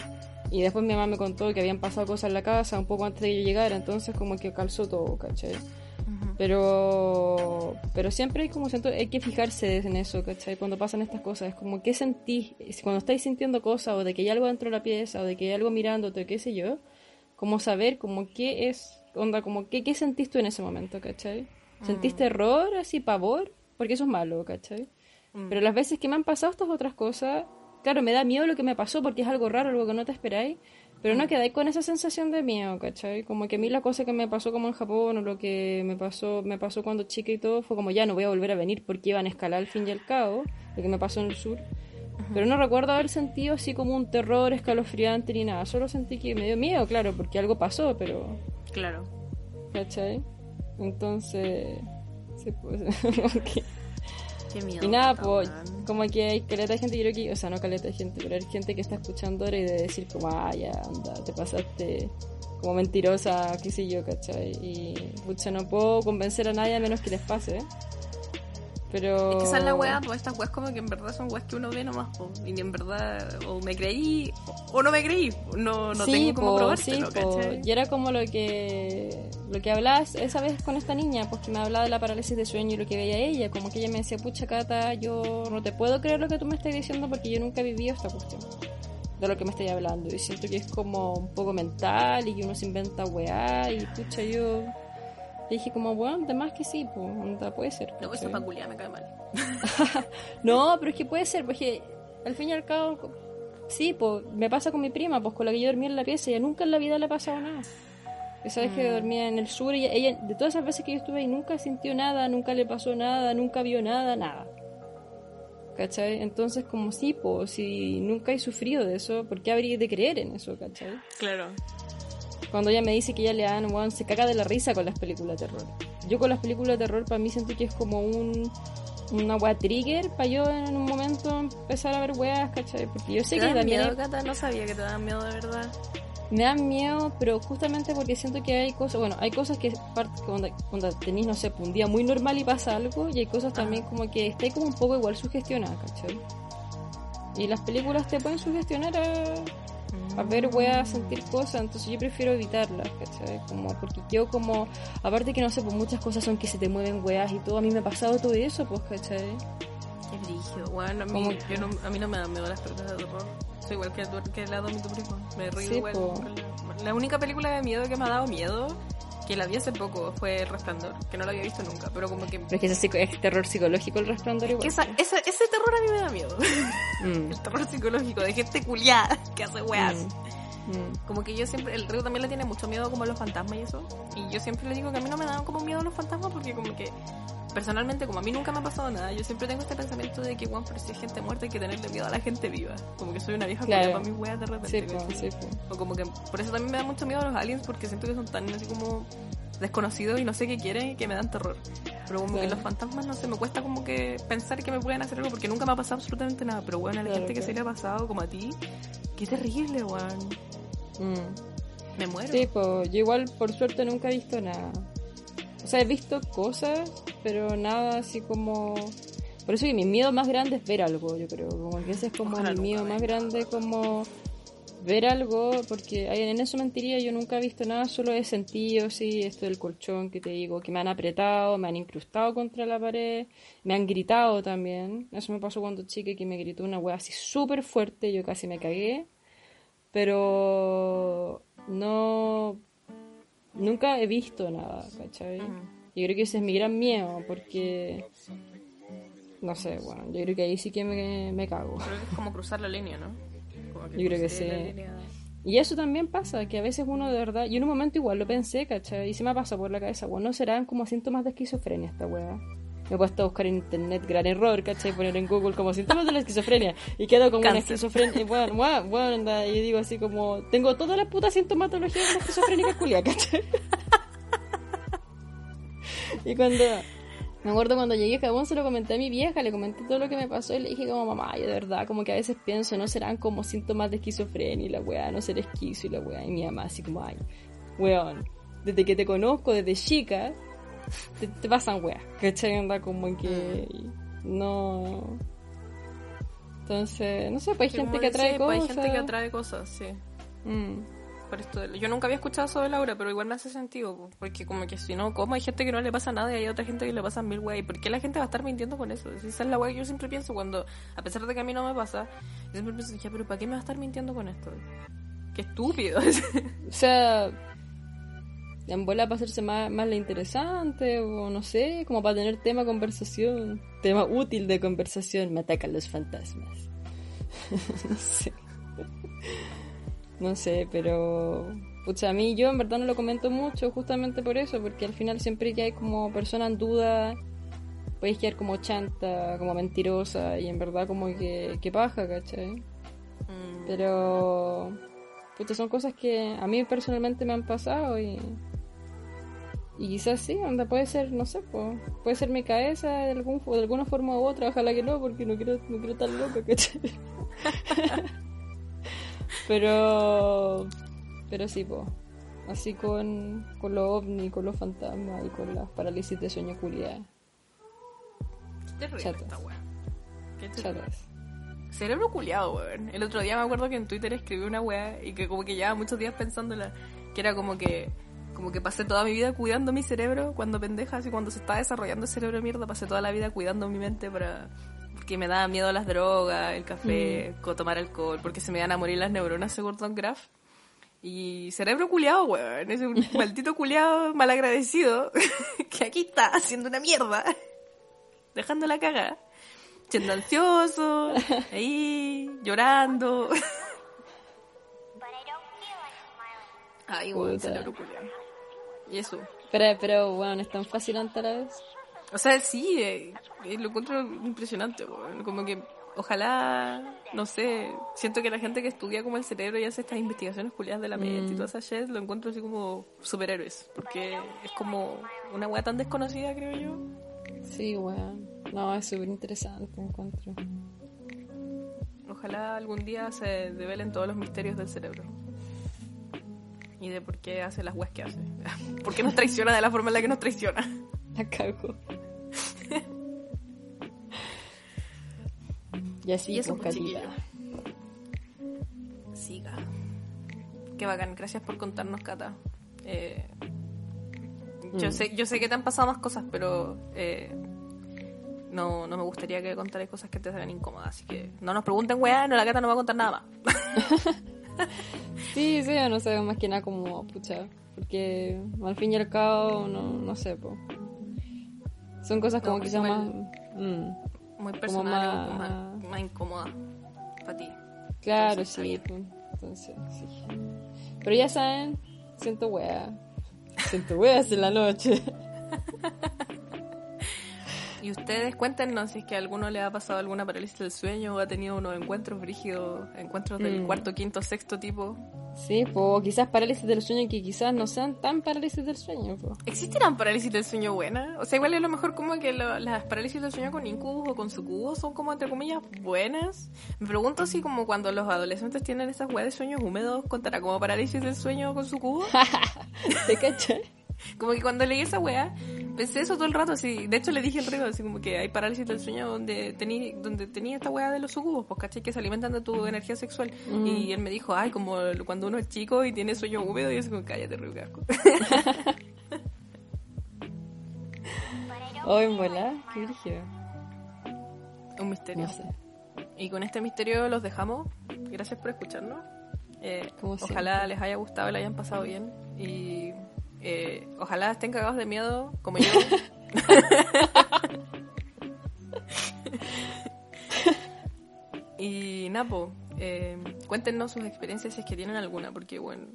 Speaker 2: y después mi mamá me contó que habían pasado cosas en la casa un poco antes de que yo llegara, entonces como que calzó todo, ¿cachai? Pero, pero siempre hay como siento, hay que fijarse en eso, ¿cachai? Cuando pasan estas cosas, es como, ¿qué sentís? Cuando estáis sintiendo cosas, o de que hay algo dentro de la pieza, o de que hay algo mirándote, qué sé yo, como saber, como qué es, onda, como qué, qué sentís tú en ese momento, ¿cachai? ¿Sentís terror, así, pavor? Porque eso es malo, ¿cachai?
Speaker 1: Mm.
Speaker 2: Pero las veces que me han pasado estas otras cosas, claro, me da miedo lo que me pasó porque es algo raro, algo que no te esperáis, pero no quedáis con esa sensación de miedo, ¿cachai? Como que a mí la cosa que me pasó como en Japón o lo que me pasó me pasó cuando chica y todo fue como ya no voy a volver a venir porque iban a escalar al fin y al cabo, lo que me pasó en el sur. Pero no recuerdo haber sentido así como un terror escalofriante ni nada, solo sentí que me dio miedo, claro, porque algo pasó, pero
Speaker 1: Claro.
Speaker 2: ¿cachai? Entonces, sí, pues,
Speaker 1: Qué miedo.
Speaker 2: y nada, pues, como que hay caleta de gente, creo que, o sea, no caleta de gente, pero hay gente que está escuchando ahora y de decir como, ah, ya, anda, te pasaste como mentirosa, qué sé yo, ¿cachai? Y, pucha, no puedo convencer a nadie a menos que les pase, ¿eh? Pero...
Speaker 1: Es que esa es la weá, pues estas weas como que en verdad son weas que uno ve nomás, po, y en verdad o me creí o no me creí, no, no
Speaker 2: sí,
Speaker 1: tengo cómo
Speaker 2: po,
Speaker 1: probártelo,
Speaker 2: sí. Y era como lo que lo que hablabas esa vez con esta niña, pues que me hablaba de la parálisis de sueño y lo que veía ella, como que ella me decía, pucha Cata, yo no te puedo creer lo que tú me estás diciendo porque yo nunca he vivido esta cuestión de lo que me estás hablando y siento que es como un poco mental y que uno se inventa weá y pucha yo le dije como, bueno, además que sí, pues, puede ser.
Speaker 1: No,
Speaker 2: ¿cachai?
Speaker 1: esa me cae mal.
Speaker 2: No, pero es que puede ser, porque al fin y al cabo, sí, pues me pasa con mi prima, pues con la que yo dormía en la pieza, y nunca en la vida le ha pasado nada. Esa vez que dormía en el sur, y ella, de todas esas veces que yo estuve ahí, nunca sintió nada, nunca le pasó nada, nunca vio nada, nada. ¿Cachai? Entonces, como sí, pues, si nunca he sufrido de eso, ¿por qué habría de creer en eso, cachai?
Speaker 1: Claro.
Speaker 2: Cuando ella me dice que ella le dan, weón, se caga de la risa con las películas de terror. Yo con las películas de terror, para mí siento que es como un una wea trigger para yo en un momento empezar a ver weas, ¿cachai? Porque yo sé
Speaker 1: ¿Te
Speaker 2: que
Speaker 1: dan
Speaker 2: también
Speaker 1: miedo, Cata? No sabía que te daban miedo de verdad.
Speaker 2: me dan miedo, pero justamente porque siento que hay cosas, bueno, hay cosas que parte- cuando, cuando tenés, no sé, un día muy normal y pasa algo, y hay cosas también como que estáis como un poco igual sugestionada, ¿cachai? Y las películas te pueden sugestionar a, a ver weas, sentir cosas, entonces yo prefiero evitarlas, ¿cachai? Como, porque yo como, aparte que no sé, pues muchas cosas son que se te mueven weas y todo, a mí me ha pasado todo eso, pues, ¿cachai?
Speaker 1: Qué brígido. Bueno, a mí, yo no, a mí no me dan miedo las películas de terror. Soy igual que, tu- que la Domi, tu primo. Me río
Speaker 2: Sí,
Speaker 1: igual. la única película de miedo que me ha dado miedo, que la vi hace poco, fue El Resplandor, que no la había visto nunca, pero como que...
Speaker 2: Pero es que ese psico- es terror psicológico el resplandor igual.
Speaker 1: que esa- esa- ese terror a mí me da miedo.
Speaker 2: Mm,
Speaker 1: El terror psicológico de gente culiada que hace weas.
Speaker 2: mm, mm.
Speaker 1: Como que yo siempre, el Río también le tiene mucho miedo como a los fantasmas y eso. Y yo siempre le digo que a mí no me dan como miedo los fantasmas porque como que personalmente como a mí nunca me ha pasado nada, yo siempre tengo este pensamiento de que, bueno, pero si hay gente muerta hay que tenerle miedo a la gente viva. Como que soy una vieja
Speaker 2: Claro.
Speaker 1: para mis weas de repente.
Speaker 2: Sí,
Speaker 1: ¿cachai?
Speaker 2: sí.
Speaker 1: O como que por eso también me da mucho miedo a los aliens porque siento que son tan así como desconocidos y no sé qué quieren y que me dan terror. Pero como que
Speaker 2: Claro.
Speaker 1: los fantasmas, no sé, me cuesta como que pensar que me pueden hacer algo porque nunca me ha pasado absolutamente nada. Pero bueno, a la
Speaker 2: Claro,
Speaker 1: gente que se le ha pasado como a ti, qué terrible, weón.
Speaker 2: Mm.
Speaker 1: Me muero.
Speaker 2: Sí, pues yo igual por suerte nunca he visto nada. O sea, he visto cosas, pero nada así como... Por eso que mi miedo más grande es ver algo, yo creo. Como que ese es como
Speaker 1: Ojalá
Speaker 2: mi miedo más grande, como ver algo, porque en eso mentiría, yo nunca he visto nada, solo he sentido, sí, esto del colchón que te digo, que me han apretado, me han incrustado contra la pared, me han gritado también. Eso me pasó cuando chica, que me gritó una wea así súper fuerte, yo casi me cagué. Pero no. Nunca he visto nada, ¿cachai? Yo creo que ese es mi gran miedo, porque. No sé, bueno, yo creo que ahí sí que me, me cago.
Speaker 1: Creo que es como cruzar la línea, ¿no? Como
Speaker 2: Yo creo que sí.
Speaker 1: línea.
Speaker 2: Y eso también pasa, que a veces uno de verdad, yo en un momento igual lo pensé, ¿cachai? Y se me pasa por la cabeza, bueno, serán como síntomas de esquizofrenia esta weá. Me he puesto a buscar en internet, gran error, ¿cachai? Poner en Google como síntomas de la esquizofrenia. Y quedo como una esquizofrenia. Y bueno, bueno, bueno, anda, y digo así como, tengo toda la puta sintomatología de una esquizofrénica culia, ¿cachai? y cuando, me acuerdo cuando llegué a Japón se lo comenté a mi vieja, le comenté todo lo que me pasó y le dije como mamá, yo de verdad como que a veces pienso, no serán como síntomas de esquizofrenia y la weá, no ser esquizo y la weá, y mi mamá así como, ay, weón, desde que te conozco, desde chica, te, te pasan weas, ¿cachai? Anda como que no... Entonces, no sé, pues hay
Speaker 1: Sí,
Speaker 2: gente que atrae
Speaker 1: pues,
Speaker 2: cosas.
Speaker 1: Hay gente que atrae cosas, sí.
Speaker 2: Mm.
Speaker 1: Por esto de- yo nunca había escuchado eso de Laura, pero igual me hace sentido, po, porque como que si no, como hay gente que no le pasa nada y hay otra gente que le pasa mil wey, ¿por qué la gente va a estar mintiendo con eso? Esa es la wey que yo siempre pienso cuando, a pesar de que a mí no me pasa, yo siempre pienso, ya, pero ¿para qué me va a estar mintiendo con esto? Qué estúpido.
Speaker 2: O sea, en bola para hacerse más, más la interesante, o no sé, como para tener tema conversación, tema útil de conversación, me atacan los fantasmas. no sé. No sé, pero. Pucha, a mí yo en verdad no lo comento mucho justamente por eso, porque al final siempre que hay como persona en duda, puedes quedar como chanta, como mentirosa, y en verdad como que, que paja, ¿cachai?
Speaker 1: Mm,
Speaker 2: Pero puta, son cosas que a mí personalmente me han pasado y y quizás sí, onda puede ser, no sé, po, puede ser mi cabeza de algún de alguna forma u otra, ojalá que no, porque no quiero no quiero estar loca, ¿cachai? pero pero sí, po. Así con con los ovni, con los fantasmas y con las parálisis de sueño culiadas.
Speaker 1: qué terrible
Speaker 2: chatas.
Speaker 1: esta wea. Qué terrible.
Speaker 2: Chatas.
Speaker 1: Cerebro culiado, weón. El otro día me acuerdo que en Twitter escribí una weá y que como que llevaba muchos días pensándola, que era como que como que pasé toda mi vida cuidando mi cerebro cuando pendeja, así cuando se estaba desarrollando el cerebro de mierda, pasé toda la vida cuidando mi mente para porque me daba miedo las drogas, el café, co- tomar alcohol, porque se me iban a morir las neuronas según Don Graff. Y cerebro culiado, weón, es un maldito culiado malagradecido que aquí está haciendo una mierda, dejando la caga siendo ansioso, ahí, llorando. Ay, weón, cerebro culiao. Y eso.
Speaker 2: Pero, pero bueno, es tan fascinante a la vez.
Speaker 1: O sea, sí, eh, eh, lo encuentro impresionante, weón. Como que, ojalá, no sé, siento que la gente que estudia como el cerebro y hace estas investigaciones culiadas de la mente y toda esa shit, lo encuentro así como superhéroes. Porque es como una weá tan desconocida, creo yo.
Speaker 2: Sí, weón. No, es súper interesante, encuentro.
Speaker 1: Ojalá algún día se develen todos los misterios del cerebro. Y de por qué hace las weas que hace. ¿Por qué nos traiciona de la forma en la que nos traiciona?
Speaker 2: La cago. y así,
Speaker 1: Y eso,
Speaker 2: pues,
Speaker 1: pues. Siga. Qué bacán. Gracias por contarnos, Cata. Eh, yo,
Speaker 2: Mm.
Speaker 1: sé, yo sé que te han pasado más cosas, pero eh, no, no me gustaría que contaras cosas que te hagan incómodas. Así que no nos pregunten, weá, no, la Cata no va a contar nada más.
Speaker 2: Sí, sí, no sé, más que nada como, pucha, porque al fin y al cabo, no, no sé, po. Son cosas como
Speaker 1: No,
Speaker 2: quizás más... mm,
Speaker 1: Muy personal,
Speaker 2: más-
Speaker 1: más, más incómoda para ti.
Speaker 2: claro,
Speaker 1: Entonces,
Speaker 2: sí, entonces, sí. Pero ya saben, siento wea. Siento weas en la noche.
Speaker 1: Y ustedes cuéntenos si es que a alguno le ha pasado alguna parálisis del sueño o ha tenido unos encuentros brígidos, encuentros del
Speaker 2: Mm.
Speaker 1: cuarto, quinto, sexto tipo.
Speaker 2: Sí, pues quizás parálisis del sueño que quizás no sean tan parálisis del sueño, pues.
Speaker 1: ¿Existirán parálisis del sueño buenas? O sea, igual a lo mejor como que lo- las parálisis del sueño con incubus o con sucubus son como entre comillas buenas. Me pregunto si como cuando los adolescentes tienen esas weas de sueños húmedos, ¿contará como parálisis del sueño con sucubus?
Speaker 2: ¿Te cachai?
Speaker 1: Como que cuando leí esa wea, Pensé eso todo el rato, así. De hecho, le dije al Rigo, así como que hay parálisis del sueño donde tenía donde tenía esta weá de los sucubos, pues, ¿cachai? Que se alimentan de tu energía sexual.
Speaker 2: Mm.
Speaker 1: Y él me dijo, ay, como cuando uno es chico y tiene sueño húmedo, y yo así como, cállate, Rigo, qué asco.
Speaker 2: Oh, en qué brígido.
Speaker 1: Un misterio.
Speaker 2: No sé.
Speaker 1: Y con este misterio los dejamos. Gracias por escucharnos. Eh, ojalá les haya gustado y la hayan pasado bien. Y eh, ojalá estén cagados de miedo, como yo. y Napo, eh, cuéntenos sus experiencias si es que tienen alguna, porque bueno,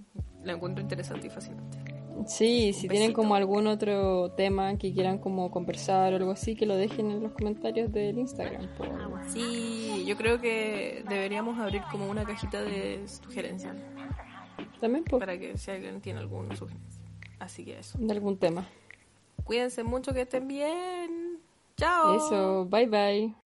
Speaker 1: la encuentro interesante y fascinante.
Speaker 2: Sí, si tienen como algún otro tema que quieran como conversar o algo así, que lo dejen en los comentarios del Instagram. po.
Speaker 1: Sí, yo creo que deberíamos abrir como una cajita de sugerencias
Speaker 2: También po,
Speaker 1: para que si alguien tiene alguna sugerencia. Así que eso.
Speaker 2: de algún tema.
Speaker 1: Cuídense mucho, que estén bien. Chao.
Speaker 2: Eso, bye bye.